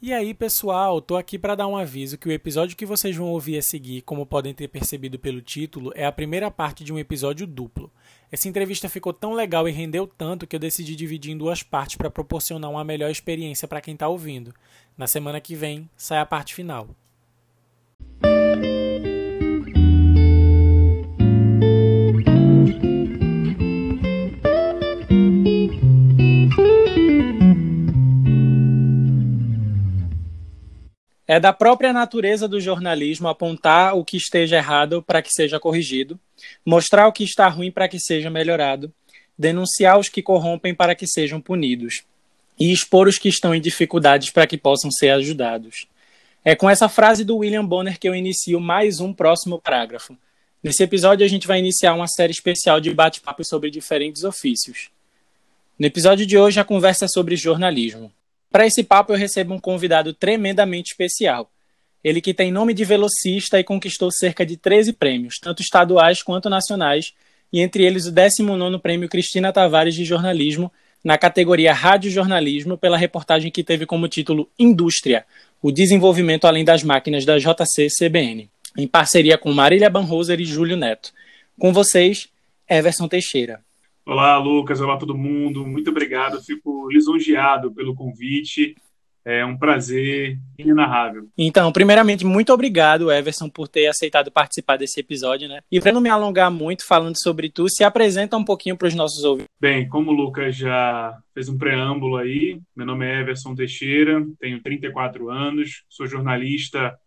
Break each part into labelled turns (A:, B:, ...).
A: E aí, pessoal, tô aqui para dar um aviso que o episódio que vocês vão ouvir a seguir, como podem ter percebido pelo título, é a primeira parte de um episódio duplo. Essa entrevista ficou tão legal e rendeu tanto que eu decidi dividir em duas partes para proporcionar uma melhor experiência para quem está ouvindo. Na semana que vem, sai a parte final. É da própria natureza do jornalismo apontar o que esteja errado para que seja corrigido, mostrar o que está ruim para que seja melhorado, denunciar os que corrompem para que sejam punidos e expor os que estão em dificuldades para que possam ser ajudados. É com essa frase do William Bonner que eu inicio mais um próximo parágrafo. Nesse episódio, a gente vai iniciar uma série especial de bate-papo sobre diferentes ofícios. No episódio de hoje, a conversa é sobre jornalismo. Para esse papo, eu recebo um convidado tremendamente especial. Ele que tem nome de velocista e conquistou cerca de 13 prêmios, tanto estaduais quanto nacionais, e entre eles o 19º Prêmio Cristina Tavares de Jornalismo, na categoria Rádio Jornalismo, pela reportagem que teve como título Indústria, o desenvolvimento além das máquinas da JC-CBN, em parceria com Marília Banhoser e Júlio Neto. Com vocês, Everson Teixeira.
B: Olá, Lucas. Olá, todo mundo. Muito obrigado. Fico lisonjeado pelo convite. É um prazer inenarrável.
A: Então, primeiramente, muito obrigado, Everson, por ter aceitado participar desse episódio, né? E para não me alongar muito falando sobre tu, se apresenta um pouquinho para os nossos ouvintes.
B: Bem, como o Lucas já fez um preâmbulo aí, meu nome é Everson Teixeira, tenho 34 anos, sou jornalista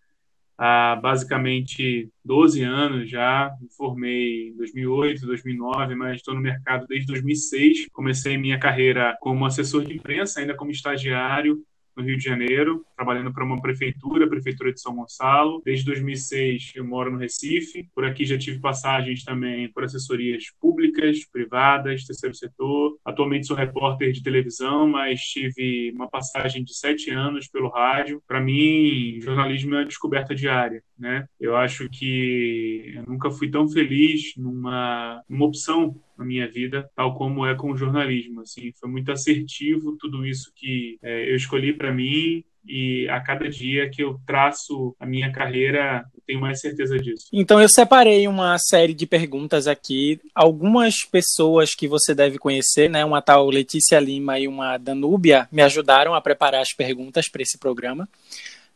B: há basicamente 12 anos já. Me formei em 2008, 2009, mas estou no mercado desde 2006. Comecei minha carreira como assessor de imprensa, ainda como estagiário no Rio de Janeiro, trabalhando para uma prefeitura, a Prefeitura de São Gonçalo. Desde 2006 eu moro no Recife. Por aqui já tive passagens também por assessorias públicas, privadas, terceiro setor. Atualmente sou repórter de televisão, mas tive uma passagem de sete anos pelo rádio. Para mim, jornalismo é uma descoberta diária. Né? Eu acho que eu nunca fui tão feliz numa, numa opção na minha vida, tal como é com o jornalismo. Assim, foi muito assertivo tudo isso que é, eu escolhi para mim e a cada dia que eu traço a minha carreira, eu tenho mais certeza disso.
A: Então eu separei uma série de perguntas aqui, algumas pessoas que você deve conhecer, né, uma tal Letícia Lima e uma Danúbia me ajudaram a preparar as perguntas para esse programa.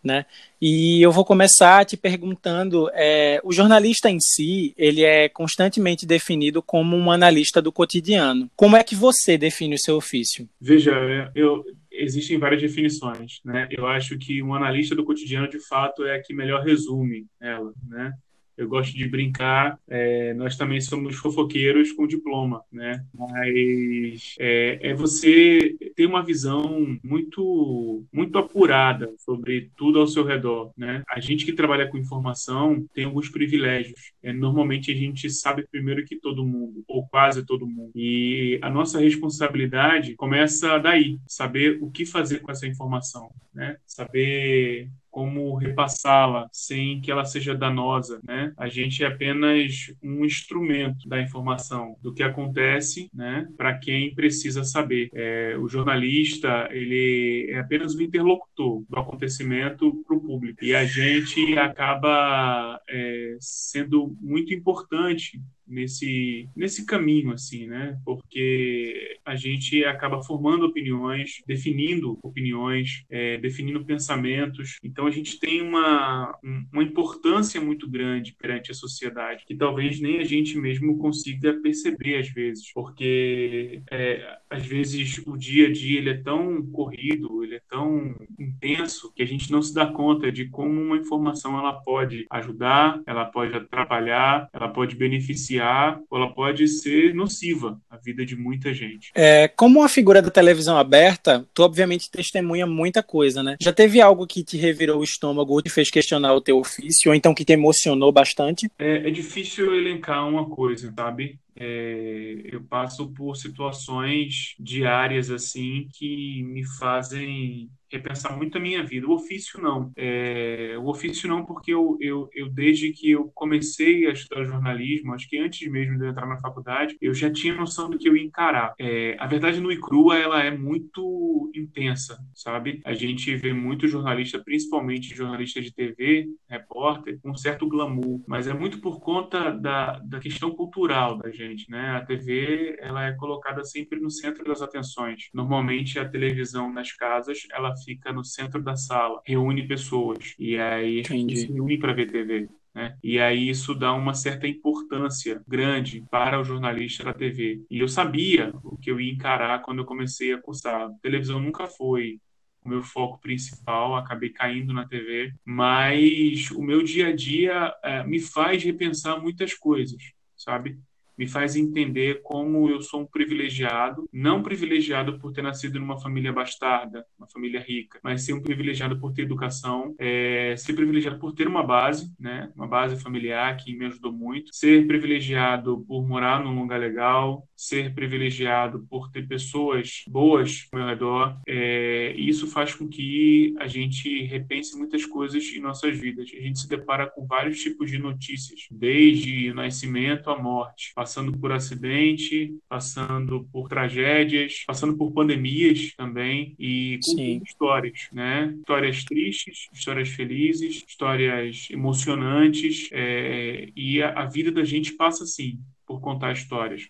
A: Né? E eu vou começar te perguntando, é, o jornalista em si, ele é constantemente definido como um analista do cotidiano. Como é que você define o seu ofício?
B: Veja, eu, existem várias definições, né? Eu acho que um analista do cotidiano, de fato, é a que melhor resume ela, né? Eu gosto de brincar, é, nós também somos fofoqueiros com diploma, né? Mas é, é, você ter uma visão muito, muito apurada sobre tudo ao seu redor, né? A gente que trabalha com informação tem alguns privilégios. É, normalmente a gente sabe primeiro que todo mundo, ou quase todo mundo. E a nossa responsabilidade começa daí, saber o que fazer com essa informação, né? Saber como repassá-la sem que ela seja danosa, né? A gente é apenas um instrumento da informação do que acontece, né? Para quem precisa saber. É, o jornalista ele é apenas um interlocutor do acontecimento para o público e a gente acaba é, sendo muito importante nesse nesse caminho assim, né? Porque a gente acaba formando opiniões, definindo opiniões, é, definindo pensamentos. Então a gente tem uma uma importância muito grande perante a sociedade que talvez nem a gente mesmo consiga perceber às vezes, porque é, às vezes o dia a dia ele é tão corrido, ele é tão intenso que a gente não se dá conta de como uma informação ela pode ajudar, ela pode atrapalhar, ela pode beneficiar ou ela pode ser nociva à vida de muita gente.
A: É, como uma figura da televisão aberta, tu obviamente testemunha muita coisa, né? Já teve algo que te revirou o estômago ou te fez questionar o teu ofício, ou então que te emocionou bastante?
B: É, é difícil elencar uma coisa, sabe? é, eu passo por situações diárias assim que me fazem repensar muito a minha vida. O ofício não. É, o ofício não, porque eu, eu, eu, desde que eu comecei a estudar jornalismo, acho que antes mesmo de eu entrar na faculdade, eu já tinha noção do que eu ia encarar. É, a verdade no Icrua, ela é muito intensa, sabe? A gente vê muito jornalista, principalmente jornalista de TV, repórter, com um certo glamour, mas é muito por conta da, da questão cultural da gente, né? A TV, ela é colocada sempre no centro das atenções. Normalmente, a televisão nas casas, ela fica no centro da sala, reúne pessoas e aí Entendi. se reúne para ver TV. Né? E aí isso dá uma certa importância grande para o jornalista da TV. E eu sabia o que eu ia encarar quando eu comecei a cursar. A televisão nunca foi o meu foco principal, acabei caindo na TV, mas o meu dia a dia é, me faz repensar muitas coisas, sabe? Me faz entender como eu sou um privilegiado, não privilegiado por ter nascido numa família bastarda, uma família rica, mas ser um privilegiado por ter educação, é, ser privilegiado por ter uma base, né, uma base familiar que me ajudou muito, ser privilegiado por morar num lugar legal, ser privilegiado por ter pessoas boas ao meu redor, é, isso faz com que a gente repense muitas coisas em nossas vidas. A gente se depara com vários tipos de notícias, desde o nascimento à morte, passando por acidente, passando por tragédias, passando por pandemias também e com histórias, né? Histórias tristes, histórias felizes, histórias emocionantes é, e a, a vida da gente passa assim por contar histórias.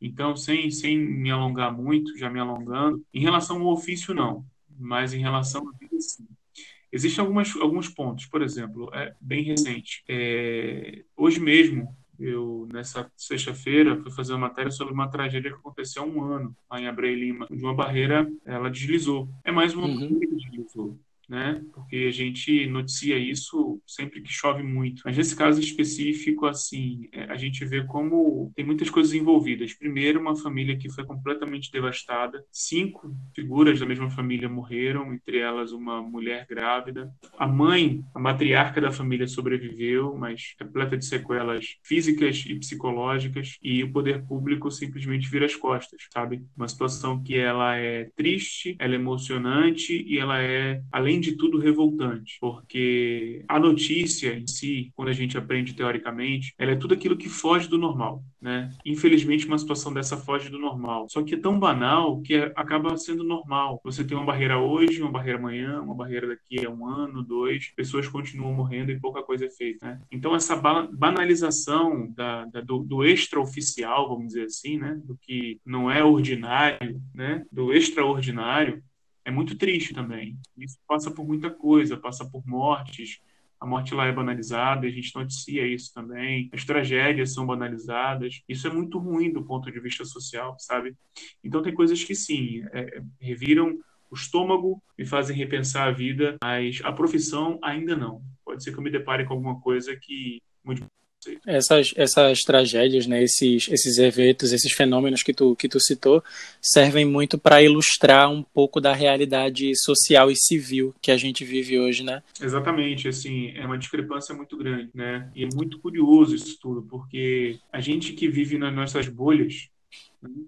B: Então, sem, sem me alongar muito, já me alongando, em relação ao ofício, não, mas em relação à vida, sim. Existem algumas, alguns pontos, por exemplo, é bem recente. É, hoje mesmo, eu, nessa sexta-feira, fui fazer uma matéria sobre uma tragédia que aconteceu há um ano, lá em Abreu Lima, onde uma barreira ela deslizou. É mais uma uhum. barreira que deslizou né? Porque a gente noticia isso sempre que chove muito. Mas nesse caso específico, assim, é, a gente vê como tem muitas coisas envolvidas. Primeiro, uma família que foi completamente devastada. Cinco figuras da mesma família morreram, entre elas uma mulher grávida. A mãe, a matriarca da família, sobreviveu, mas repleta de sequelas físicas e psicológicas. E o poder público simplesmente vira as costas, sabe? Uma situação que ela é triste, ela é emocionante e ela é, além além de tudo, revoltante, porque a notícia em si, quando a gente aprende teoricamente, ela é tudo aquilo que foge do normal, né? Infelizmente, uma situação dessa foge do normal. Só que é tão banal que acaba sendo normal. Você tem uma barreira hoje, uma barreira amanhã, uma barreira daqui a um ano, dois, pessoas continuam morrendo e pouca coisa é feita, né? Então, essa banalização da, da do, do extraoficial, vamos dizer assim, né? Do que não é ordinário, né? Do extraordinário, é muito triste também. Isso passa por muita coisa, passa por mortes. A morte lá é banalizada, a gente noticia isso também. As tragédias são banalizadas. Isso é muito ruim do ponto de vista social, sabe? Então tem coisas que sim, é, reviram o estômago, me fazem repensar a vida, mas a profissão ainda não. Pode ser que eu me depare com alguma coisa que
A: essas, essas tragédias, né, esses, esses eventos, esses fenômenos que tu, que tu citou, servem muito para ilustrar um pouco da realidade social e civil que a gente vive hoje, né?
B: Exatamente, assim, é uma discrepância muito grande, né? E é muito curioso isso tudo, porque a gente que vive nas nossas bolhas,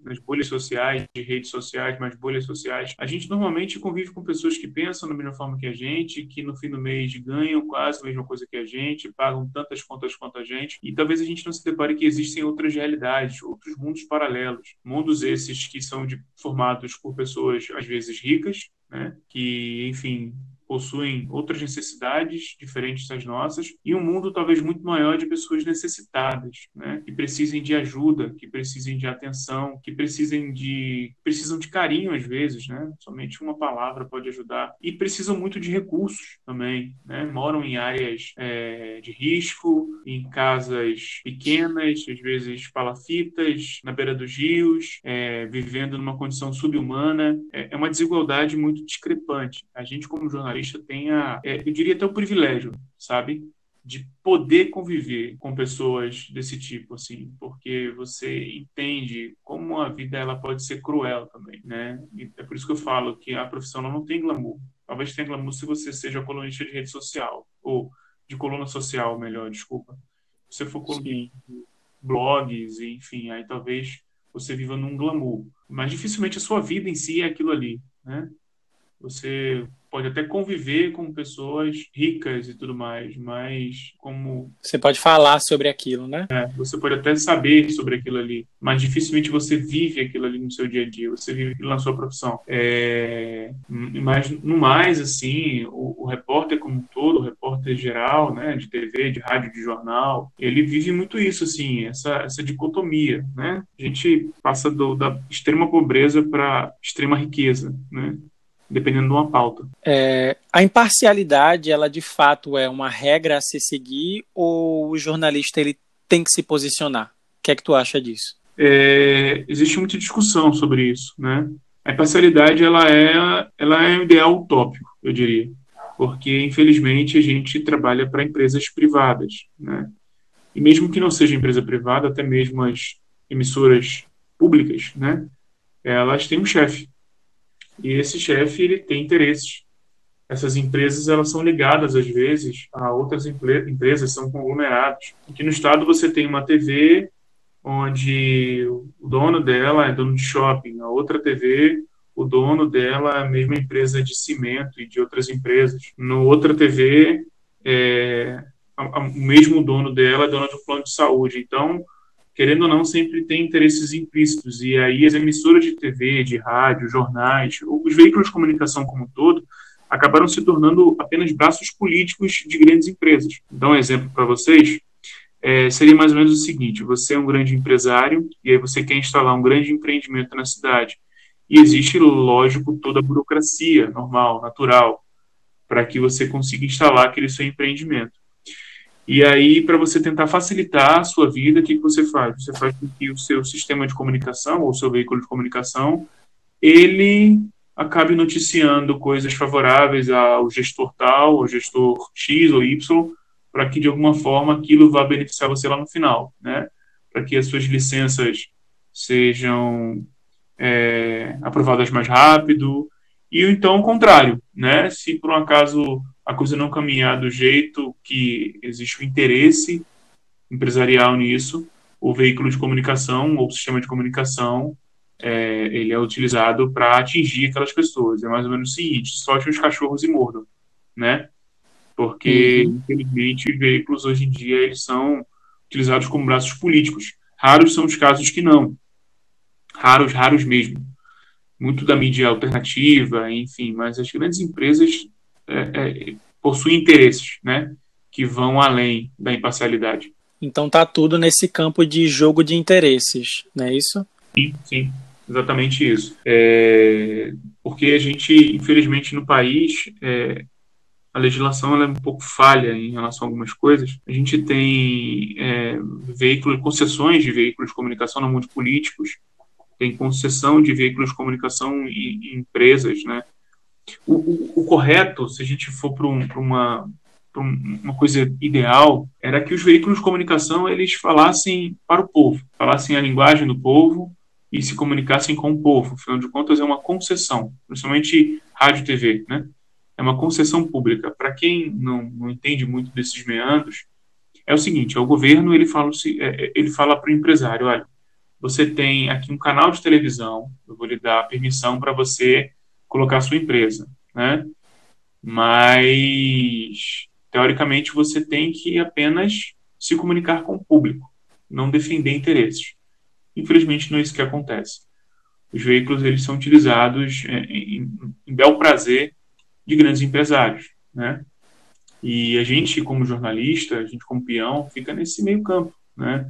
B: nas bolhas sociais, de redes sociais, mas bolhas sociais, a gente normalmente convive com pessoas que pensam da mesma forma que a gente, que no fim do mês ganham quase a mesma coisa que a gente, pagam tantas contas quanto a gente, e talvez a gente não se depare que existem outras realidades, outros mundos paralelos. Mundos esses que são de, formados por pessoas, às vezes, ricas, né? que, enfim, possuem outras necessidades diferentes das nossas e um mundo talvez muito maior de pessoas necessitadas, né? que precisem de ajuda, que precisem de atenção, que precisem de precisam de carinho às vezes, né? Somente uma palavra pode ajudar e precisam muito de recursos também, né? Moram em áreas é, de risco, em casas pequenas, às vezes palafitas, na beira dos rios, é, vivendo numa condição subhumana. É, é uma desigualdade muito discrepante. A gente como jornalista jornalista tenha, é, eu diria até o privilégio, sabe? de poder conviver com pessoas desse tipo, assim, porque você entende como a vida ela pode ser cruel também, né? E é por isso que eu falo que a profissão não tem glamour. Talvez tenha glamour se você seja colunista de rede social ou de coluna social, melhor, desculpa. Se você for colunista blogs, enfim, aí talvez você viva num glamour. Mas dificilmente a sua vida em si é aquilo ali, né? Você pode até conviver com pessoas ricas e tudo mais, mas como.
A: Você pode falar sobre aquilo, né?
B: É, você pode até saber sobre aquilo ali, mas dificilmente você vive aquilo ali no seu dia a dia, você vive aquilo na sua profissão. É, mas, no mais, assim, o, o repórter como um todo, o repórter geral, né, de TV, de rádio, de jornal, ele vive muito isso, assim, essa, essa dicotomia, né? A gente passa do, da extrema pobreza para extrema riqueza, né? Dependendo de uma pauta.
A: É, a imparcialidade, ela de fato é uma regra a se seguir ou o jornalista ele tem que se posicionar? O que é que tu acha disso?
B: É, existe muita discussão sobre isso, né? A imparcialidade ela é, ela é um ideal utópico, eu diria, porque infelizmente a gente trabalha para empresas privadas, né? E mesmo que não seja empresa privada, até mesmo as emissoras públicas, né? Elas têm um chefe, e esse chefe ele tem interesses. Essas empresas elas são ligadas às vezes a outras empresas, são conglomerados. Aqui no estado você tem uma TV onde o dono dela é dono de shopping, a outra TV o dono dela é a mesma empresa de cimento e de outras empresas. No outra TV é, o mesmo dono dela é dono do plano de saúde. Então querendo ou não, sempre tem interesses implícitos. E aí as emissoras de TV, de rádio, jornais, os veículos de comunicação como um todo, acabaram se tornando apenas braços políticos de grandes empresas. Então, um exemplo para vocês é, seria mais ou menos o seguinte: você é um grande empresário e aí você quer instalar um grande empreendimento na cidade. E existe, lógico, toda a burocracia normal, natural, para que você consiga instalar aquele seu empreendimento. E aí, para você tentar facilitar a sua vida, o que, que você faz? Você faz com que o seu sistema de comunicação, ou o seu veículo de comunicação, ele acabe noticiando coisas favoráveis ao gestor tal, ao gestor X ou Y, para que de alguma forma aquilo vá beneficiar você lá no final, né? Para que as suas licenças sejam é, aprovadas mais rápido, e então o contrário, né? Se por um acaso a coisa não caminhar do jeito que existe o interesse empresarial nisso, o veículo de comunicação ou o sistema de comunicação é, ele é utilizado para atingir aquelas pessoas. É mais ou menos o seguinte: solte os cachorros e mordam, né? Porque, uhum. infelizmente, veículos hoje em dia eles são utilizados como braços políticos. Raros são os casos que não. Raros, raros mesmo. Muito da mídia alternativa, enfim, mas as grandes empresas é, é, possui interesses, né, que vão além da imparcialidade.
A: Então tá tudo nesse campo de jogo de interesses, não é isso?
B: Sim, sim, exatamente isso. É, porque a gente, infelizmente, no país, é, a legislação é um pouco falha em relação a algumas coisas. A gente tem é, veículos, concessões de veículos de comunicação no mundo políticos, tem concessão de veículos de comunicação em, em empresas, né? O, o, o correto, se a gente for para um, uma, uma coisa ideal, era que os veículos de comunicação eles falassem para o povo, falassem a linguagem do povo e se comunicassem com o povo. Afinal de contas, é uma concessão, principalmente rádio e TV, né? É uma concessão pública. Para quem não, não entende muito desses meandros, é o seguinte: é o governo ele fala, é, é, ele fala para o empresário, olha, você tem aqui um canal de televisão, eu vou lhe dar permissão para você colocar sua empresa, né? Mas teoricamente você tem que apenas se comunicar com o público, não defender interesses. Infelizmente não é isso que acontece. Os veículos eles são utilizados é, em, em bel prazer de grandes empresários, né? E a gente como jornalista, a gente como peão, fica nesse meio campo, né?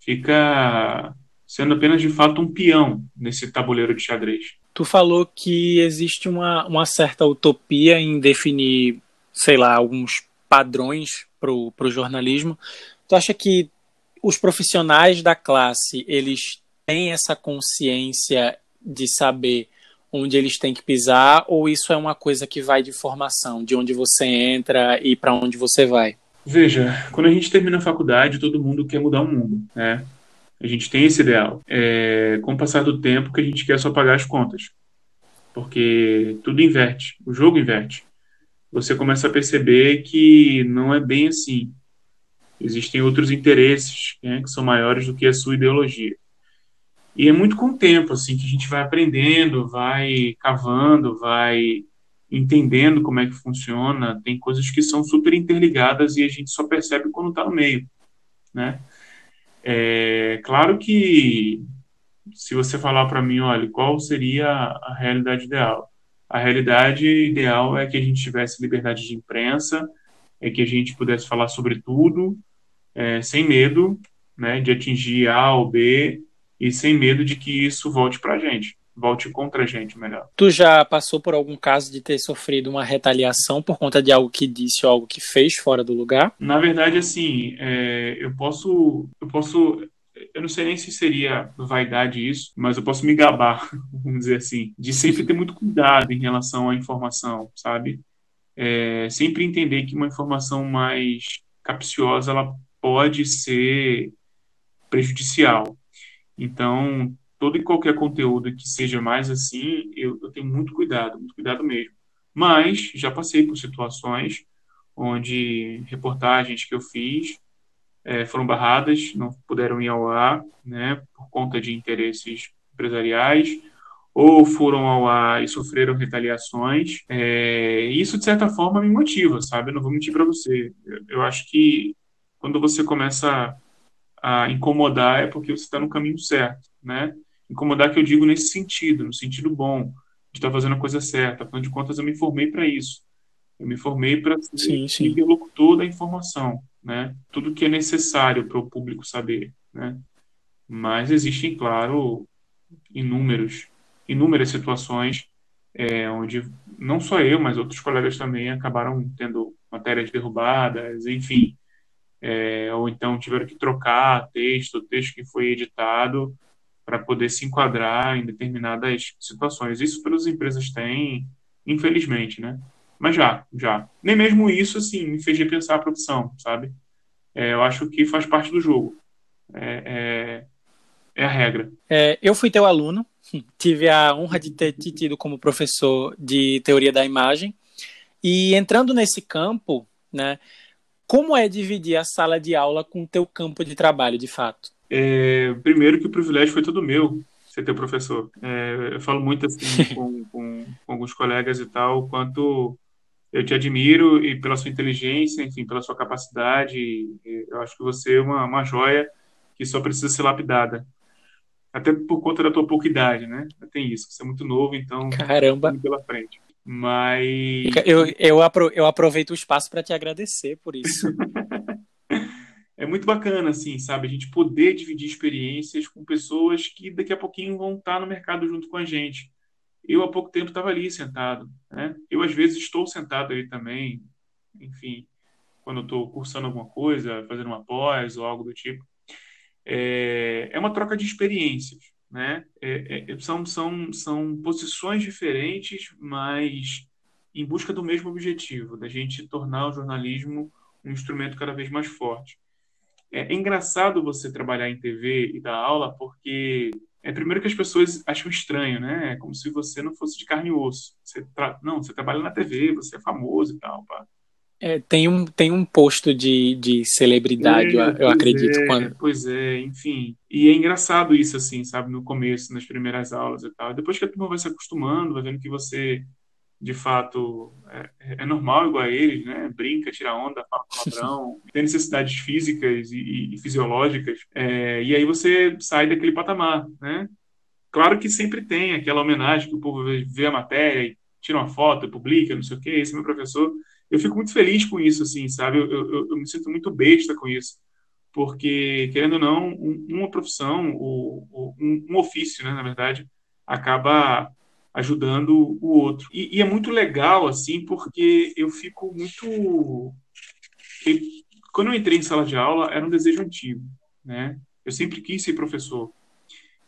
B: Fica sendo apenas de fato um peão nesse tabuleiro de xadrez.
A: Tu falou que existe uma, uma certa utopia em definir, sei lá, alguns padrões para o jornalismo. Tu acha que os profissionais da classe eles têm essa consciência de saber onde eles têm que pisar ou isso é uma coisa que vai de formação, de onde você entra e para onde você vai?
B: Veja, quando a gente termina a faculdade, todo mundo quer mudar o mundo, né? A gente tem esse ideal. É, com o passar do tempo, que a gente quer só pagar as contas. Porque tudo inverte, o jogo inverte. Você começa a perceber que não é bem assim. Existem outros interesses né, que são maiores do que a sua ideologia. E é muito com o tempo assim que a gente vai aprendendo, vai cavando, vai entendendo como é que funciona. Tem coisas que são super interligadas e a gente só percebe quando está no meio, né? É claro que se você falar para mim, olha, qual seria a realidade ideal? A realidade ideal é que a gente tivesse liberdade de imprensa, é que a gente pudesse falar sobre tudo, é, sem medo né, de atingir A ou B e sem medo de que isso volte para a gente, volte contra a gente, melhor.
A: Tu já passou por algum caso de ter sofrido uma retaliação por conta de algo que disse ou algo que fez fora do lugar?
B: Na verdade, assim, é, eu posso, eu posso eu não sei nem se seria vaidade isso, mas eu posso me gabar, vamos dizer assim, de sempre ter muito cuidado em relação à informação, sabe? É, sempre entender que uma informação mais capciosa ela pode ser prejudicial. Então, todo e qualquer conteúdo que seja mais assim, eu, eu tenho muito cuidado, muito cuidado mesmo. Mas já passei por situações onde reportagens que eu fiz é, foram barradas, não puderam ir ao ar, né, por conta de interesses empresariais, ou foram ao ar e sofreram retaliações. É, isso, de certa forma, me motiva, sabe? Eu não vou mentir para você. Eu, eu, acho que quando você começa a incomodar é porque você está no caminho certo, né? Incomodar que eu digo nesse sentido, no sentido bom, de estar tá fazendo a coisa certa. Afinal de contas, eu me formei para isso. Eu me formei para ser sim, sim. interlocutor da informação né? Tudo que é necessário para o público saber, né? Mas existem, claro, inúmeros, inúmeras situações é, onde não só eu, mas outros colegas também acabaram tendo matérias derrubadas, enfim, é, ou então tiveram que trocar texto, texto que foi editado para poder se enquadrar em determinadas situações. Isso pelas empresas têm, infelizmente, né? Mas já, já. Nem mesmo isso, assim, me fez repensar a profissão, sabe? É, eu acho que faz parte do jogo. É, é, é a regra.
A: É, eu fui teu aluno, tive a honra de ter te tido como professor de teoria da imagem. E entrando nesse campo, né, como é dividir a sala de aula com o teu campo de trabalho, de fato?
B: É, primeiro que o privilégio foi todo meu ser teu professor. É, eu falo muito assim com, com, com, alguns colegas e tal, quanto eu te admiro e pela sua inteligência, enfim, pela sua capacidade. Eu acho que você é uma, uma joia que só precisa ser lapidada. Até por conta da tua pouca idade, né? Tem isso, você é muito novo, então.
A: Caramba!
B: Pela frente. Mas.
A: Eu, eu, apro eu aproveito o espaço para te agradecer por isso.
B: é muito bacana, assim, sabe? A gente poder dividir experiências com pessoas que daqui a pouquinho vão estar no mercado junto com a gente eu há pouco tempo estava ali sentado. Né? Eu, às vezes, estou sentado ali também, enfim, quando estou cursando alguma coisa, fazendo uma pós ou algo do tipo. É, é uma troca de experiências. Né? É, é, são, são, são posições diferentes, mas em busca do mesmo objetivo, da gente tornar o jornalismo um instrumento cada vez mais forte. É, é engraçado você trabalhar em TV e dar aula, porque é primeiro que as pessoas acham estranho, né? É como se você não fosse de carne e osso. Você tra... Não, você trabalha na TV, você é famoso e tal, pá.
A: É, tem um, tem um posto de, de celebridade, é, eu acredito.
B: É,
A: quando...
B: Pois é, enfim. E é engraçado isso, assim, sabe, no começo, nas primeiras aulas e tal. Depois que a turma vai se acostumando, vai vendo que você, de fato, é, é normal igual a eles, né? Brinca, tira onda, fala palavrão, tem necessidades físicas e, e, e fisiológicas. É, e aí você sai daquele patamar, né? Claro que sempre tem aquela homenagem que o povo vê a matéria e tira uma foto, publica, não sei o quê, esse é meu professor eu fico muito feliz com isso, assim, sabe? Eu, eu, eu me sinto muito besta com isso, porque, querendo ou não, um, uma profissão, um, um, ofício, né, na verdade, acaba ajudando o outro. E, e, é muito legal, assim, porque eu fico muito... Quando eu entrei em sala de aula, era um desejo antigo, né? Eu sempre quis ser professor.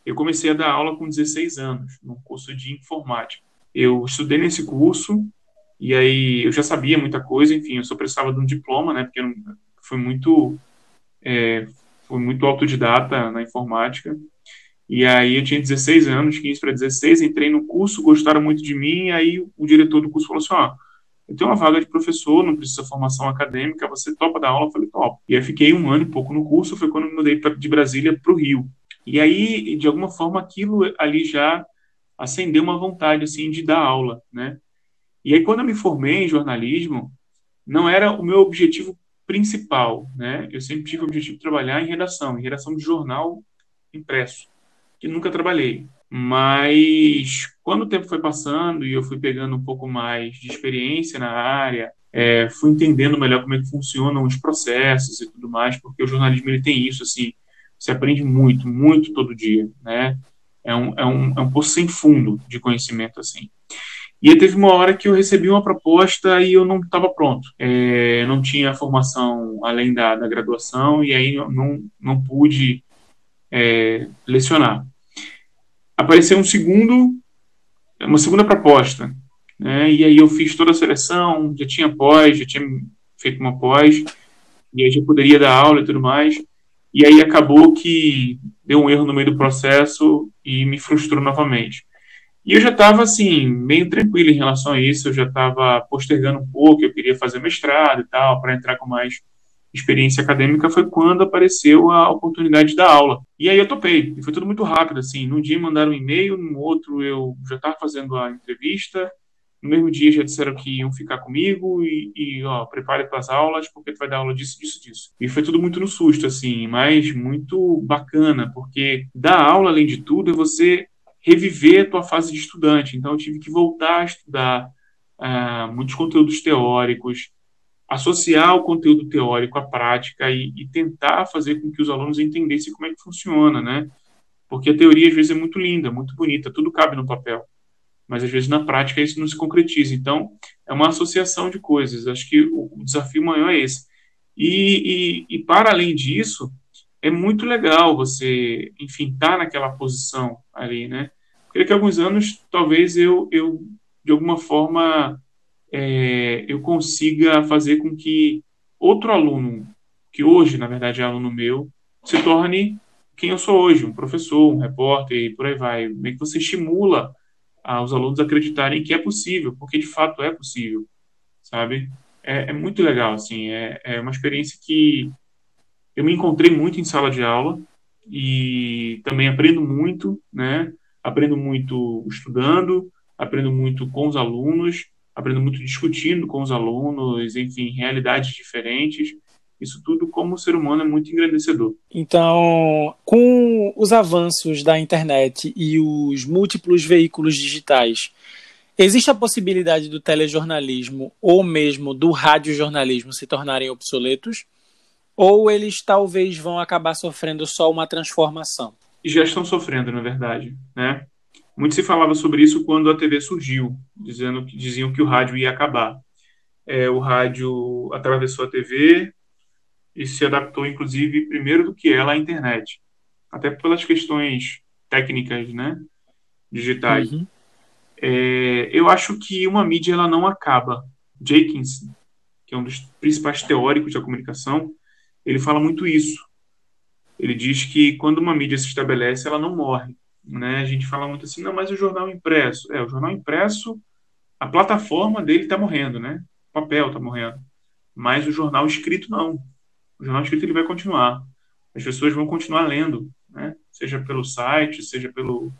B: Eu comecei a dar aula com 16 anos, num curso de informática. Eu estudei nesse curso, e aí eu já sabia muita coisa, enfim, eu só precisava de um diploma, né? Porque eu fui muito é, fui muito autodidata na informática. E aí eu tinha 16 anos, 15 para 16, entrei no curso, gostaram muito de mim, aí o diretor do curso falou assim, ó, eu tenho uma vaga de professor, não precisa formação acadêmica, você topa dar aula? Eu falei, top. E aí fiquei um ano e pouco no curso, foi quando me mudei pra, de Brasília para o Rio. E aí, de alguma forma, aquilo ali já acendeu uma vontade, assim, de dar aula, né? E aí, quando eu me formei em jornalismo, não era o meu objetivo principal, né? Eu sempre tive o objetivo de trabalhar em redação, em redação de jornal impresso, que nunca trabalhei. Mas quando o tempo foi passando e eu fui pegando um pouco mais de experiência na área, é, fui entendendo melhor como é que funcionam os processos e tudo mais, porque o jornalismo ele tem isso, assim, você aprende muito, muito todo dia, né? É um, é um, é um poço sem fundo de conhecimento, assim. E teve uma hora que eu recebi uma proposta e eu não estava pronto. É, não tinha formação além da, da graduação e aí não, não pude é, lecionar. Apareceu um segundo, uma segunda proposta, né? E aí eu fiz toda a seleção, já tinha pós, já tinha feito uma pós, e aí já poderia dar aula e tudo mais. E aí acabou que deu um erro no meio do processo e me frustrou novamente. E eu já estava, assim, meio tranquilo em relação a isso, eu já estava postergando um pouco, eu queria fazer mestrado e tal, para entrar com mais experiência acadêmica, foi quando apareceu a oportunidade da aula. E aí eu topei, e foi tudo muito rápido, assim, num dia mandaram um e-mail, no outro eu já estava fazendo a entrevista, no mesmo dia já disseram que iam ficar comigo e, e ó, prepare para as aulas, porque tu vai dar aula disso, disso, disso. E foi tudo muito no susto, assim, mas muito bacana, porque dar aula, além de tudo, é você reviver a tua fase de estudante. Então, eu tive que voltar a estudar uh, muitos conteúdos teóricos, associar o conteúdo teórico à prática e, e, tentar fazer com que os alunos entendessem como é que funciona, né? Porque a teoria, às vezes, é muito linda, muito bonita, tudo cabe no papel. Mas, às vezes, na prática, isso não se concretiza. Então, é uma associação de coisas. Acho que o, o desafio maior é esse. E, e, e, para além disso, é muito legal você, enfim, estar tá naquela posição ali, né? daqui a alguns anos, talvez eu, eu de alguma forma, é, eu consiga fazer com que outro aluno, que hoje, na verdade, é aluno meu, se torne quem eu sou hoje, um professor, um repórter e por aí vai. Meio que você estimula ah, os alunos a acreditarem que é possível, porque de fato é possível, sabe? É, é muito legal, assim, é, é uma experiência que eu me encontrei muito em sala de aula e também aprendo muito, né? aprendo muito estudando, aprendo muito com os alunos, aprendo muito discutindo com os alunos, enfim, realidades diferentes. Isso tudo, como ser humano, é muito engrandecedor.
A: Então, com os avanços da internet e os múltiplos veículos digitais, existe a possibilidade do telejornalismo ou mesmo do radiojornalismo se tornarem obsoletos? Ou eles talvez vão acabar sofrendo só uma transformação?
B: já estão sofrendo, na verdade, né? Muito se falava sobre isso quando a TV surgiu, dizendo que diziam que o rádio ia acabar. É, o rádio atravessou a TV e se adaptou, inclusive, primeiro do que ela à internet, até pelas questões técnicas, né, digitais. Uhum. É, eu acho que uma mídia ela não acaba. Jenkins, que é um dos principais teóricos da comunicação, ele fala muito isso ele diz que quando uma mídia se estabelece, ela não morre. Né? A gente fala muito assim, não, mas o jornal impresso. É, o jornal impresso, a plataforma dele está morrendo, né? O papel está morrendo. Mas o jornal escrito, não. O jornal escrito ele vai continuar. As pessoas vão continuar lendo, né? Seja pelo site, seja pelo,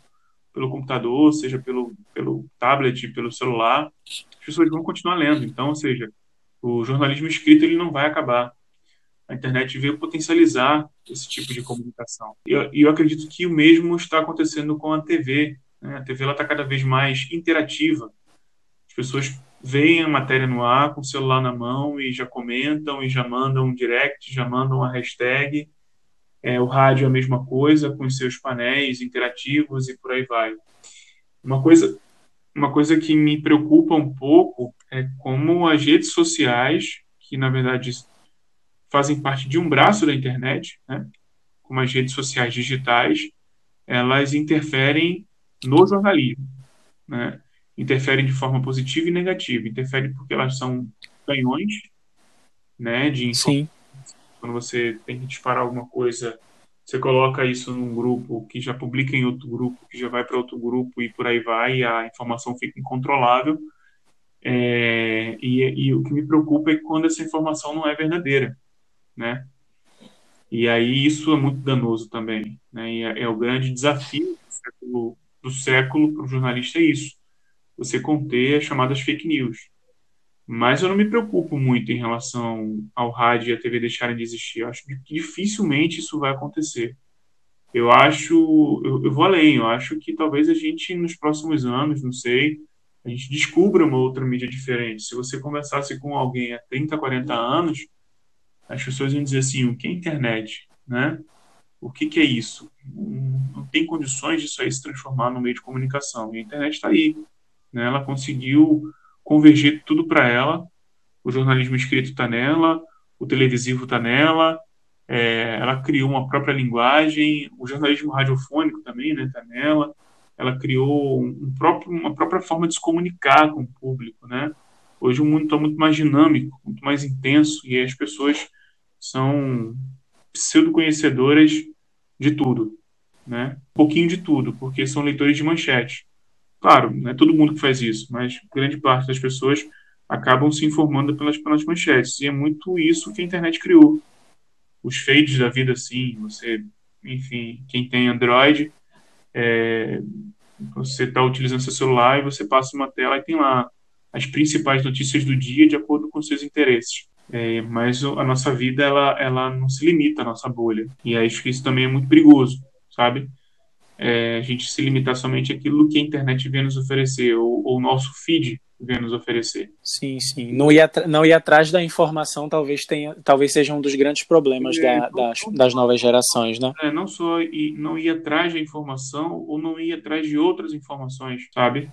B: pelo computador, seja pelo, pelo tablet, pelo celular. As pessoas vão continuar lendo. Então, ou seja, o jornalismo escrito ele não vai acabar a internet veio potencializar esse tipo de comunicação. E eu, eu, acredito que o mesmo está acontecendo com a TV. Né? A TV está cada vez mais interativa. As pessoas veem a matéria no ar com o celular na mão e já comentam e já mandam um direct, já mandam uma hashtag. É, o rádio é a mesma coisa, com os seus painéis interativos e por aí vai. Uma coisa, uma coisa que me preocupa um pouco é como as redes sociais, que na verdade fazem parte de um braço da internet, né, como as redes sociais digitais, elas interferem no jornalismo, né? Interferem de forma positiva e negativa. Interferem porque elas são canhões, né, de
A: Sim.
B: Quando você tem que disparar alguma coisa, você coloca isso num grupo que já publica em outro grupo, que já vai para outro grupo e por aí vai, e a informação fica incontrolável. É, e, e, o que me preocupa é quando essa informação não é verdadeira, né? E aí isso é muito danoso também, né? E é, é o grande desafio do século, do século para o jornalista é isso, você conter as chamadas fake news. Mas eu não me preocupo muito em relação ao rádio e à TV deixarem de existir. Eu acho que dificilmente isso vai acontecer. Eu acho, eu, eu vou além, eu acho que talvez a gente nos próximos anos, não sei, a gente descubra uma outra mídia diferente. Se você conversasse com alguém há 30, 40 anos, as pessoas iam dizer assim, o que é internet, né? O que, que é isso? Não tem condições disso aí se transformar no meio de comunicação. E a internet está aí. Né? Ela conseguiu convergir tudo para ela. O jornalismo escrito está nela, o televisivo está nela, é, ela criou uma própria linguagem, o jornalismo radiofônico também está né, tá nela ela criou um próprio, uma própria forma de se comunicar com o público, né? Hoje o mundo está muito mais dinâmico, muito mais intenso e as pessoas são pseudo-conhecedoras de tudo, né? Um pouquinho de tudo, porque são leitores de manchete. Claro, não é todo mundo que faz isso, mas grande parte das pessoas acabam se informando pelas, pelas manchetes. E é muito isso que a internet criou. Os fades da vida, assim, você, enfim, quem tem Android é, você está utilizando seu celular e você passa uma tela e tem lá as principais notícias do dia de acordo com seus interesses. É, mas a nossa vida ela, ela não se limita à nossa bolha. E acho que isso também é muito perigoso, sabe? É, a gente se limitar somente àquilo que a internet vem nos oferecer, ou, ou o nosso feed vem nos oferecer.
A: Sim, sim. Não ir, não ir atrás da informação talvez tenha, talvez seja um dos grandes problemas é, da, das, das novas gerações, né?
B: É, não só ir, não ir atrás da informação ou não ir atrás de outras informações, sabe?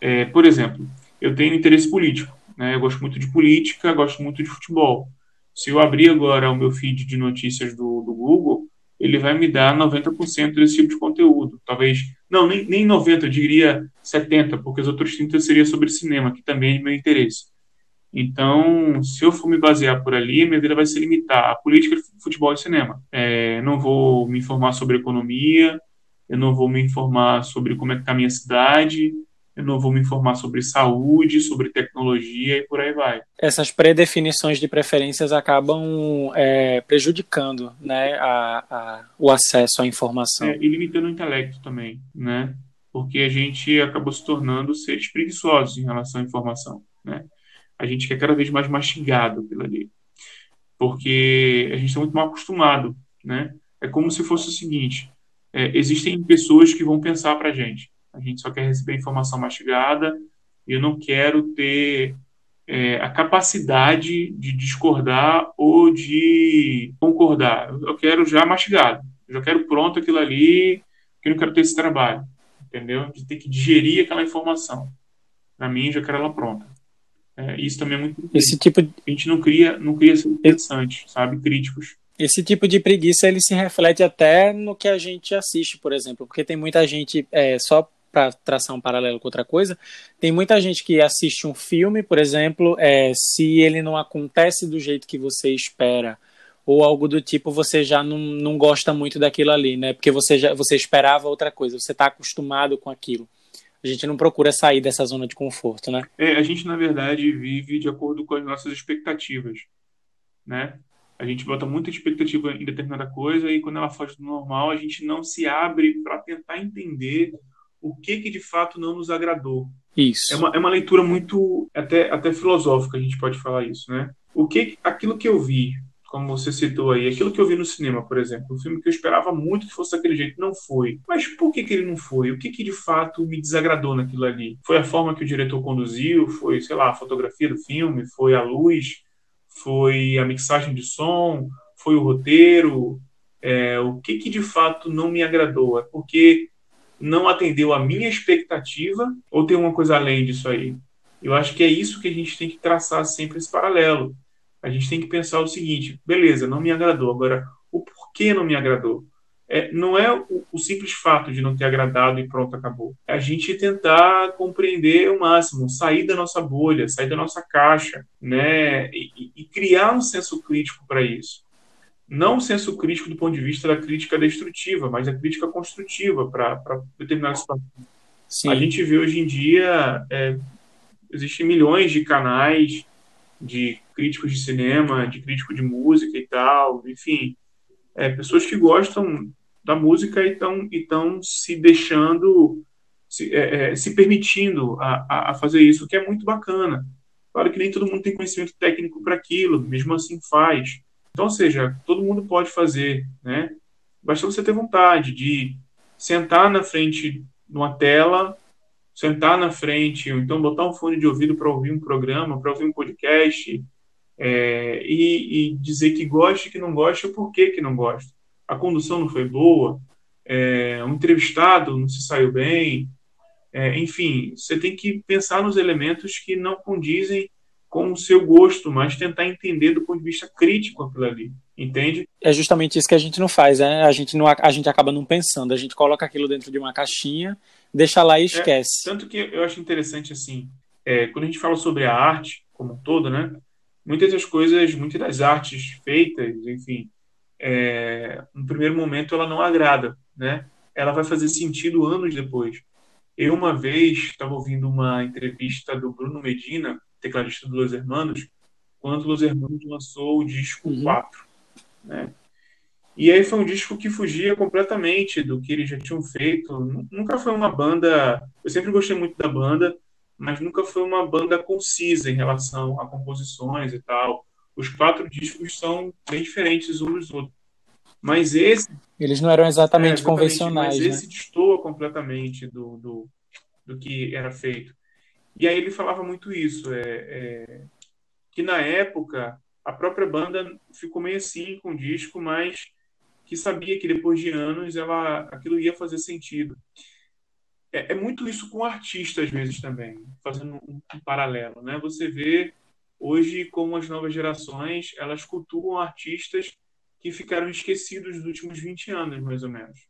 B: É, por exemplo, eu tenho interesse político, né? Eu gosto muito de política, gosto muito de futebol. Se eu abrir agora o meu feed de notícias do, do Google, ele vai me dar 90% desse tipo de conteúdo. Talvez, não, nem, nem 90%, eu diria 70%, porque os outros 30% seria sobre cinema, que também é de meu interesse. Então, se eu for me basear por ali, minha vida vai se limitar a política, futebol e cinema. É, não vou me informar sobre economia, eu não vou me informar sobre como é que está a minha cidade, eu não vou me informar sobre saúde, sobre tecnologia e por aí vai.
A: Essas predefinições de preferências acabam é, prejudicando né, a, a, o acesso à informação.
B: É, e limitando o intelecto também, né? Porque a gente acabou se tornando seres preguiçosos em relação à informação, né? A gente quer cada vez mais mastigado pela ali. Porque a gente está muito mal acostumado, né? É como se fosse o seguinte, é, existem pessoas que vão pensar para a gente a gente só quer receber informação mastigada, e eu não quero ter é, a capacidade de discordar ou de concordar. Eu quero já mastigado, eu já quero pronto aquilo ali, que eu não quero ter esse trabalho, entendeu? De ter que digerir aquela informação. Para mim, já quero ela pronta. É, isso também é muito.
A: Esse tipo de...
B: A gente não cria, não cria ser interessante, sabe? Críticos.
A: Esse tipo de preguiça ele se reflete até no que a gente assiste, por exemplo, porque tem muita gente é, só para traçar um paralelo com outra coisa, tem muita gente que assiste um filme, por exemplo, é, se ele não acontece do jeito que você espera, ou algo do tipo, você já não, não gosta muito daquilo ali, né? Porque você já você esperava outra coisa, você está acostumado com aquilo. A gente não procura sair dessa zona de conforto, né?
B: É, a gente, na verdade, vive de acordo com as nossas expectativas, né? A gente bota muita expectativa em determinada coisa e quando ela foge do normal, a gente não se abre para tentar entender o que que de fato não nos agradou.
A: Isso.
B: É uma, é uma leitura muito até, até filosófica, a gente pode falar isso, né? O que aquilo que eu vi, como você citou aí, aquilo que eu vi no cinema, por exemplo, um filme que eu esperava muito que fosse daquele jeito, não foi. Mas por que, que ele não foi? O que, que de fato me desagradou naquilo ali? Foi a forma que o diretor conduziu? Foi, sei lá, a fotografia do filme? Foi a luz? Foi a mixagem de som? Foi o roteiro? É, o que, que de fato não me agradou? É porque não atendeu a minha expectativa ou tem uma coisa além disso aí? Eu acho que é isso que a gente tem que traçar sempre esse paralelo. A gente tem que pensar o seguinte: beleza, não me agradou. Agora, o porquê não me agradou? É, não é o, o, simples fato de não ter agradado e pronto, acabou. É a gente tentar compreender o máximo, sair da nossa bolha, sair da nossa caixa, né? E, e criar um senso crítico para isso não o senso crítico do ponto de vista da crítica destrutiva, mas da crítica construtiva para determinadas situações. A gente vê hoje em dia é, existem milhões de canais de críticos de cinema, de crítico de música e tal, enfim, é, pessoas que gostam da música e estão se deixando, se, é, é, se permitindo a, a, fazer isso, que é muito bacana. Claro que nem todo mundo tem conhecimento técnico para aquilo, mesmo assim faz. Então, ou seja, todo mundo pode fazer, né? Basta você ter vontade de sentar na frente de uma tela, sentar na frente, ou então botar um fone de ouvido para ouvir um programa, para ouvir um podcast, é, e, e, dizer que gosta que não gosta, o porquê que não gosta a condução não foi boa, é, um entrevistado não se saiu bem, é, enfim, você tem que pensar nos elementos que não condizem com o seu gosto, mas tentar entender do ponto de vista crítico aquilo ali, entende?
A: É justamente isso que a gente não faz, né? A gente, não, a gente acaba não pensando, a gente coloca aquilo dentro de uma caixinha, deixa lá e é, esquece.
B: É, tanto que eu acho interessante, assim, é, quando a gente fala sobre a arte como um todo, né? Muitas das coisas, muitas das artes feitas, enfim, é, no primeiro momento ela não agrada, né? Ela vai fazer sentido anos depois. Eu uma vez estava ouvindo uma entrevista do Bruno Medina, tecladista do Los Hermanos, quando Los Hermanos lançou o disco uhum. 4, né? E aí foi um disco que fugia completamente do que eles já tinham feito. Nunca foi uma banda. Eu sempre gostei muito da banda, mas nunca foi uma banda concisa em relação a composições e tal os quatro discos são bem diferentes uns dos outros. Mas esse.
A: Eles não eram exatamente, é, exatamente convencionais. Mas
B: né? esse destoa completamente do, do, do, que era feito. E aí ele falava muito isso, é, é, que na época a própria banda ficou meio assim com o disco, mas que sabia que depois de anos ela, aquilo ia fazer sentido. É, é muito isso com artistas às vezes também, fazendo um, um paralelo, né? Você vê hoje como as novas gerações elas cultuam artistas que ficaram esquecidos nos últimos 20 anos mais ou menos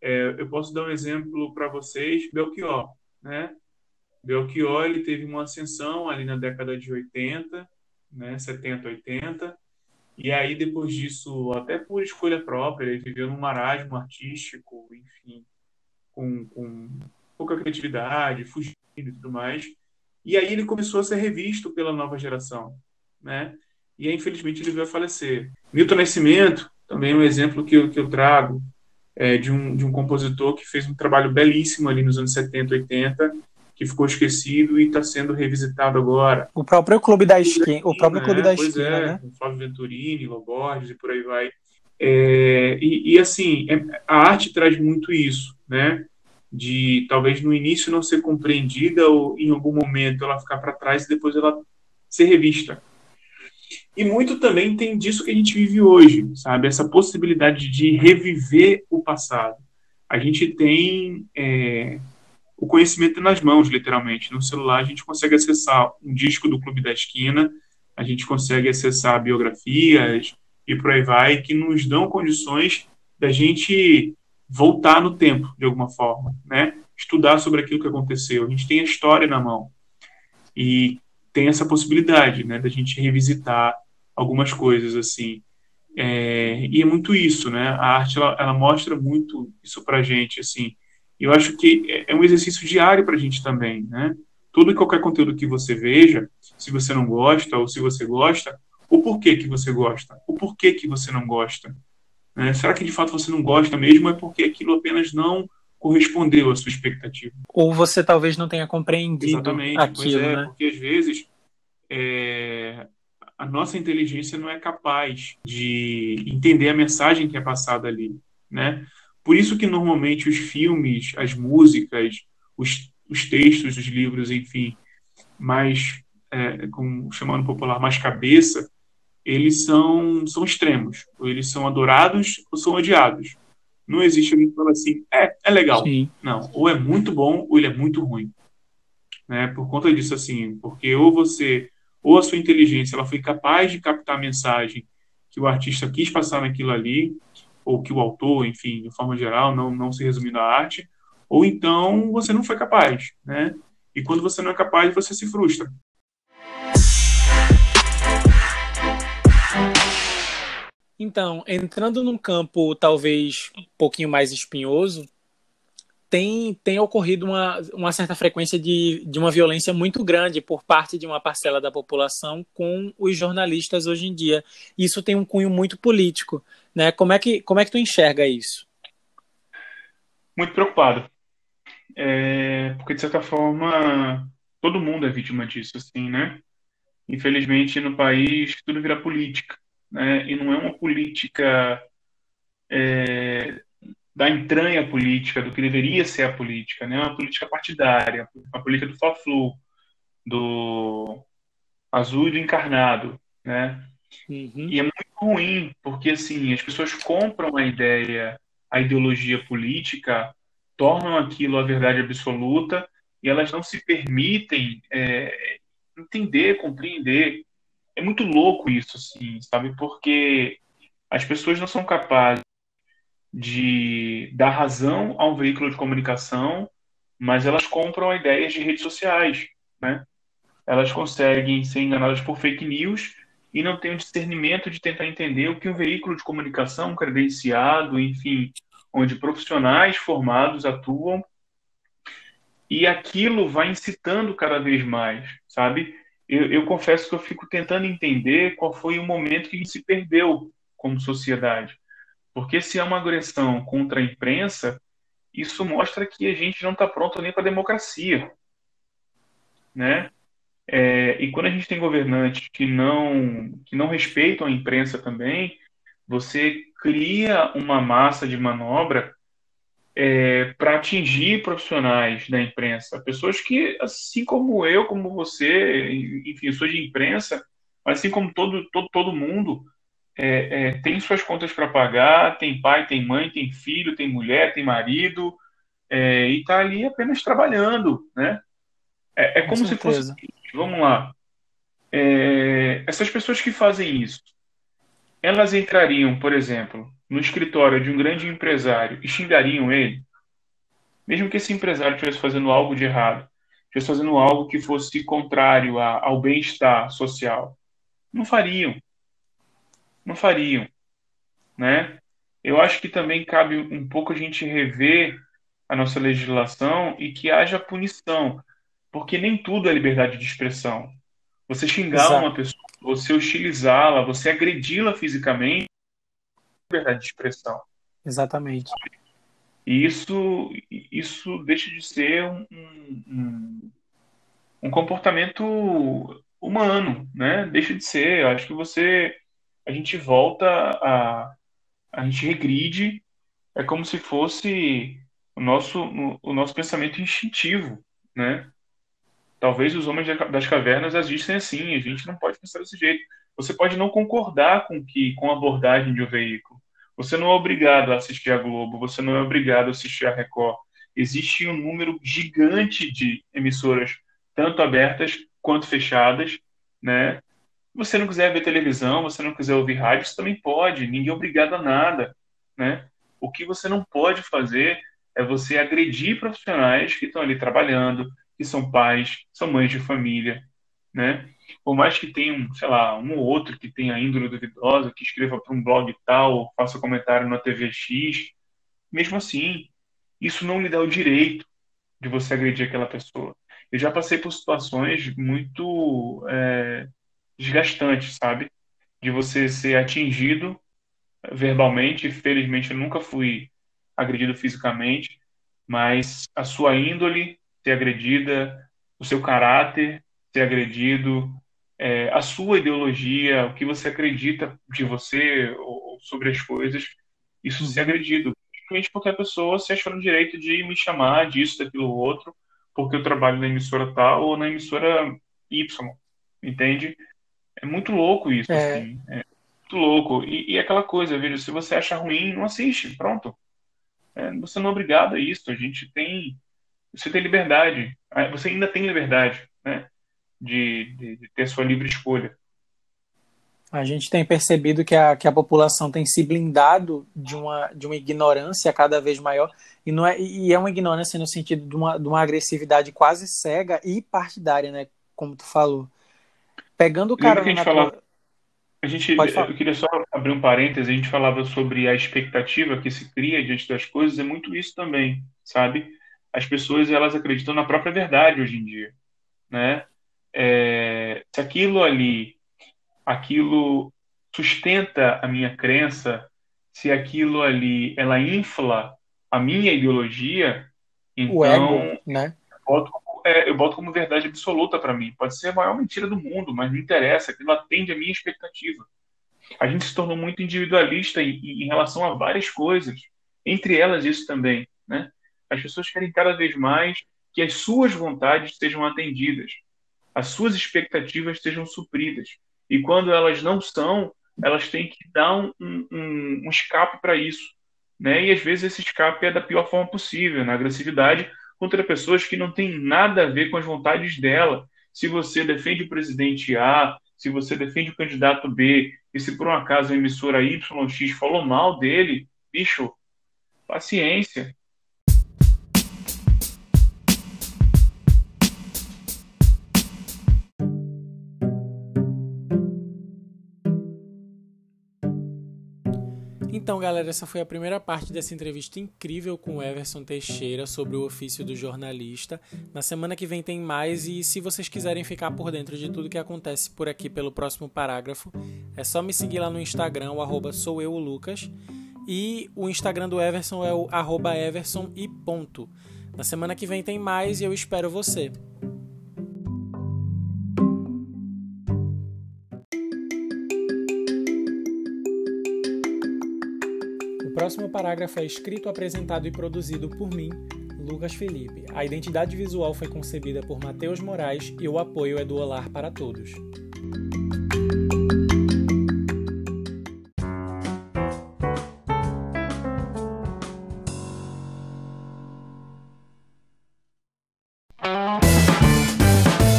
B: é, eu posso dar um exemplo para vocês Belchior né Belchior ele teve uma ascensão ali na década de 80 né 70 80 e aí depois disso até por escolha própria ele viveu num marasmo artístico enfim com, com pouca criatividade fugindo e tudo mais e aí ele começou a ser revisto pela nova geração, né? E aí, infelizmente, ele veio a falecer. Milton Nascimento, também é um exemplo que eu, que eu trago, é, de, um, de um compositor que fez um trabalho belíssimo ali nos anos 70, 80, que ficou esquecido e está sendo revisitado agora.
A: O próprio Clube da Esquina. O próprio Clube da
B: pois
A: Esquina,
B: é,
A: né?
B: Com Flávio Venturini, Loborges e por aí vai. É, e, e, assim, é, a arte traz muito isso, né? de talvez no início não ser compreendida ou em algum momento ela ficar para trás e depois ela ser revista. E muito também tem disso que a gente vive hoje, sabe? Essa possibilidade de reviver o passado. A gente tem é, o conhecimento nas mãos, literalmente. No celular a gente consegue acessar um disco do Clube da Esquina, a gente consegue acessar biografias e por aí vai, que nos dão condições da gente voltar no tempo, de alguma forma, né? Estudar sobre aquilo que aconteceu. A gente tem a história na mão. E tem essa possibilidade, né, da gente revisitar algumas coisas, assim. É, e é muito isso, né? A arte, ela, ela mostra muito isso pra gente, assim. E eu acho que é, é um exercício diário pra gente também, né? Todo e qualquer conteúdo que você veja, se você não gosta ou se você gosta, o porquê que você gosta, o porquê que você não gosta, né? Será que de fato você não gosta mesmo? É porque aquilo apenas não correspondeu à sua expectativa.
A: Ou você talvez não tenha compreendido Exatamente, aquilo,
B: é,
A: né?
B: porque às vezes é, a nossa inteligência não é capaz de entender a mensagem que é passada ali, né? Por isso que normalmente os filmes, as músicas, os, os textos dos livros, enfim, mais, é, como chamando popular, mais cabeça, eles são, são extremos. Ou eles são adorados ou são odiados. Não existe alguém que fala assim, é, é legal. Sim. Não, ou é muito bom ou ele é muito ruim. Né? Por conta disso, assim, porque ou você, ou a sua inteligência, ela foi capaz de captar a mensagem que o artista quis passar naquilo ali, ou que o autor, enfim, de forma geral, não, não se resumindo à arte, ou então você não foi capaz, né? E quando você não é capaz, você se frustra.
A: Então, entrando num campo talvez um pouquinho mais espinhoso, tem, tem ocorrido uma, uma certa frequência de, de uma violência muito grande por parte de uma parcela da população com os jornalistas hoje em dia. Isso tem um cunho muito político. Né? Como, é que, como é que tu enxerga isso?
B: Muito preocupado. É, porque, de certa forma, todo mundo é vítima disso, assim, né? Infelizmente, no país, tudo vira política. Né? E não é uma política é, da entranha política, do que deveria ser a política, né? Uma política partidária, uma política do Fla-Flu, do azul e do encarnado, né? Uhum. E é muito ruim, porque assim, as pessoas compram a ideia, a ideologia política, tornam aquilo a verdade absoluta e elas não se permitem é, entender, compreender. É muito louco isso, assim, sabe? Porque as pessoas não são capazes de dar razão a um veículo de comunicação, mas elas compram ideias de redes sociais, né? Elas conseguem ser enganadas por fake news e não têm o discernimento de tentar entender o que um veículo de comunicação credenciado, enfim, onde profissionais formados atuam e aquilo vai incitando cada vez mais, sabe? Eu, eu, confesso que eu fico tentando entender qual foi o momento que a gente se perdeu como sociedade. Porque se é uma agressão contra a imprensa, isso mostra que a gente não está pronto nem para a democracia. Né? É, e quando a gente tem governantes que não, que não respeitam a imprensa também, você cria uma massa de manobra é, para atingir profissionais da imprensa, pessoas que, assim como eu, como você, enfim, sou de imprensa, assim como todo, todo, todo mundo, é, é, tem suas contas para pagar, tem pai, tem mãe, tem filho, tem mulher, tem marido, é, e está ali apenas trabalhando, né? É, é como se fosse, vamos lá, é, essas pessoas que fazem isso, elas entrariam, por exemplo, no escritório de um grande empresário e xingariam ele, mesmo que esse empresário estivesse fazendo algo de errado, estivesse fazendo algo que fosse contrário a, ao bem-estar social, não fariam. Não fariam, né? Eu acho que também cabe um pouco a gente rever a nossa legislação e que haja punição, porque nem tudo é liberdade de expressão. Você xingar Exato. uma pessoa, você hostilizá-la, você agredi-la fisicamente, é liberdade de expressão.
A: Exatamente.
B: E isso, isso deixa de ser um, um, um comportamento humano, né? Deixa de ser. Eu acho que você a gente volta a. A gente regride, é como se fosse o nosso, o nosso pensamento instintivo, né? Talvez os homens das cavernas agissem assim, a gente não pode pensar desse jeito. Você pode não concordar com que com a abordagem de um veículo. Você não é obrigado a assistir a Globo, você não é obrigado a assistir a Record. Existe um número gigante de emissoras, tanto abertas quanto fechadas, né? você não quiser ver televisão, você não quiser ouvir rádio, você também pode, ninguém é obrigado a nada, né? O que você não pode fazer é você agredir profissionais que estão ali trabalhando, que são pais, são mães de família, né? Por mais que tenham, sei lá, um ou outro que tenha índole duvidosa, que escreva para um blog tal, faça comentário na TV X, mesmo assim, isso não lhe dá o direito de você agredir aquela pessoa. Eu já passei por situações muito é, desgastante, sabe? De você ser atingido verbalmente. Felizmente, eu nunca fui agredido fisicamente, mas a sua índole ser agredida, o seu caráter ser agredido, é, a sua ideologia, o que você acredita de você ou sobre as coisas, isso ser agredido. Simplesmente porque a pessoa se achou no direito de me chamar disso, daquilo outro, porque eu trabalho na emissora tal ou na emissora Y, entende? É muito louco isso, é. assim. É muito louco. E, e aquela coisa, veja, se você acha ruim, não assiste, pronto. É, você não é obrigado a isso. A gente tem. Você tem liberdade. É, você ainda tem liberdade, né? De, de, de ter sua livre escolha.
A: A gente tem percebido que a, que a população tem se blindado de uma, de uma ignorância cada vez maior, e, não é, e é uma ignorância no sentido de uma, de uma agressividade quase cega e partidária, né? Como tu falou. Pegando o cara.
B: A gente, falava, a gente eu queria só abrir um parêntese, a gente falava sobre a expectativa que se cria diante das coisas, é muito isso também, sabe? As pessoas elas acreditam na própria verdade hoje em dia, né? É, se aquilo ali, aquilo sustenta a minha crença, se aquilo ali ela infla a minha ideologia, então
A: o ego, né?
B: Eu boto, é, eu boto como verdade absoluta para mim. Pode ser a maior mentira do mundo, mas não interessa, aquilo atende a minha expectativa. A gente se tornou muito individualista em, em relação a várias coisas, entre elas isso também, né? As pessoas querem cada vez mais que as suas vontades sejam atendidas, as suas expectativas sejam supridas. E quando elas não são, elas têm que dar um, um, um escape para isso. Né? E às vezes esse escape é da pior forma possível, na agressividade contra pessoas que não têm nada a ver com as vontades dela. Se você defende o presidente A, se você defende o candidato B, e se por um acaso a emissora YX falou mal dele, bicho, paciência.
A: Então, galera, essa foi a primeira parte dessa entrevista incrível com o Everson Teixeira sobre o ofício do jornalista. Na semana que vem tem mais e se vocês quiserem ficar por dentro de tudo que acontece por aqui pelo próximo parágrafo, é só me seguir lá no Instagram, o arroba. E o Instagram do Everson é o arroba Everson e ponto. Na semana que vem tem mais e eu espero você. Próximo parágrafo é escrito, apresentado e produzido por mim, Lucas Felipe. A identidade visual foi concebida por Matheus Moraes e o apoio é do Olar para Todos.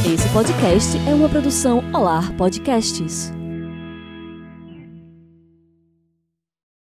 C: Esse podcast é uma produção Olar Podcasts.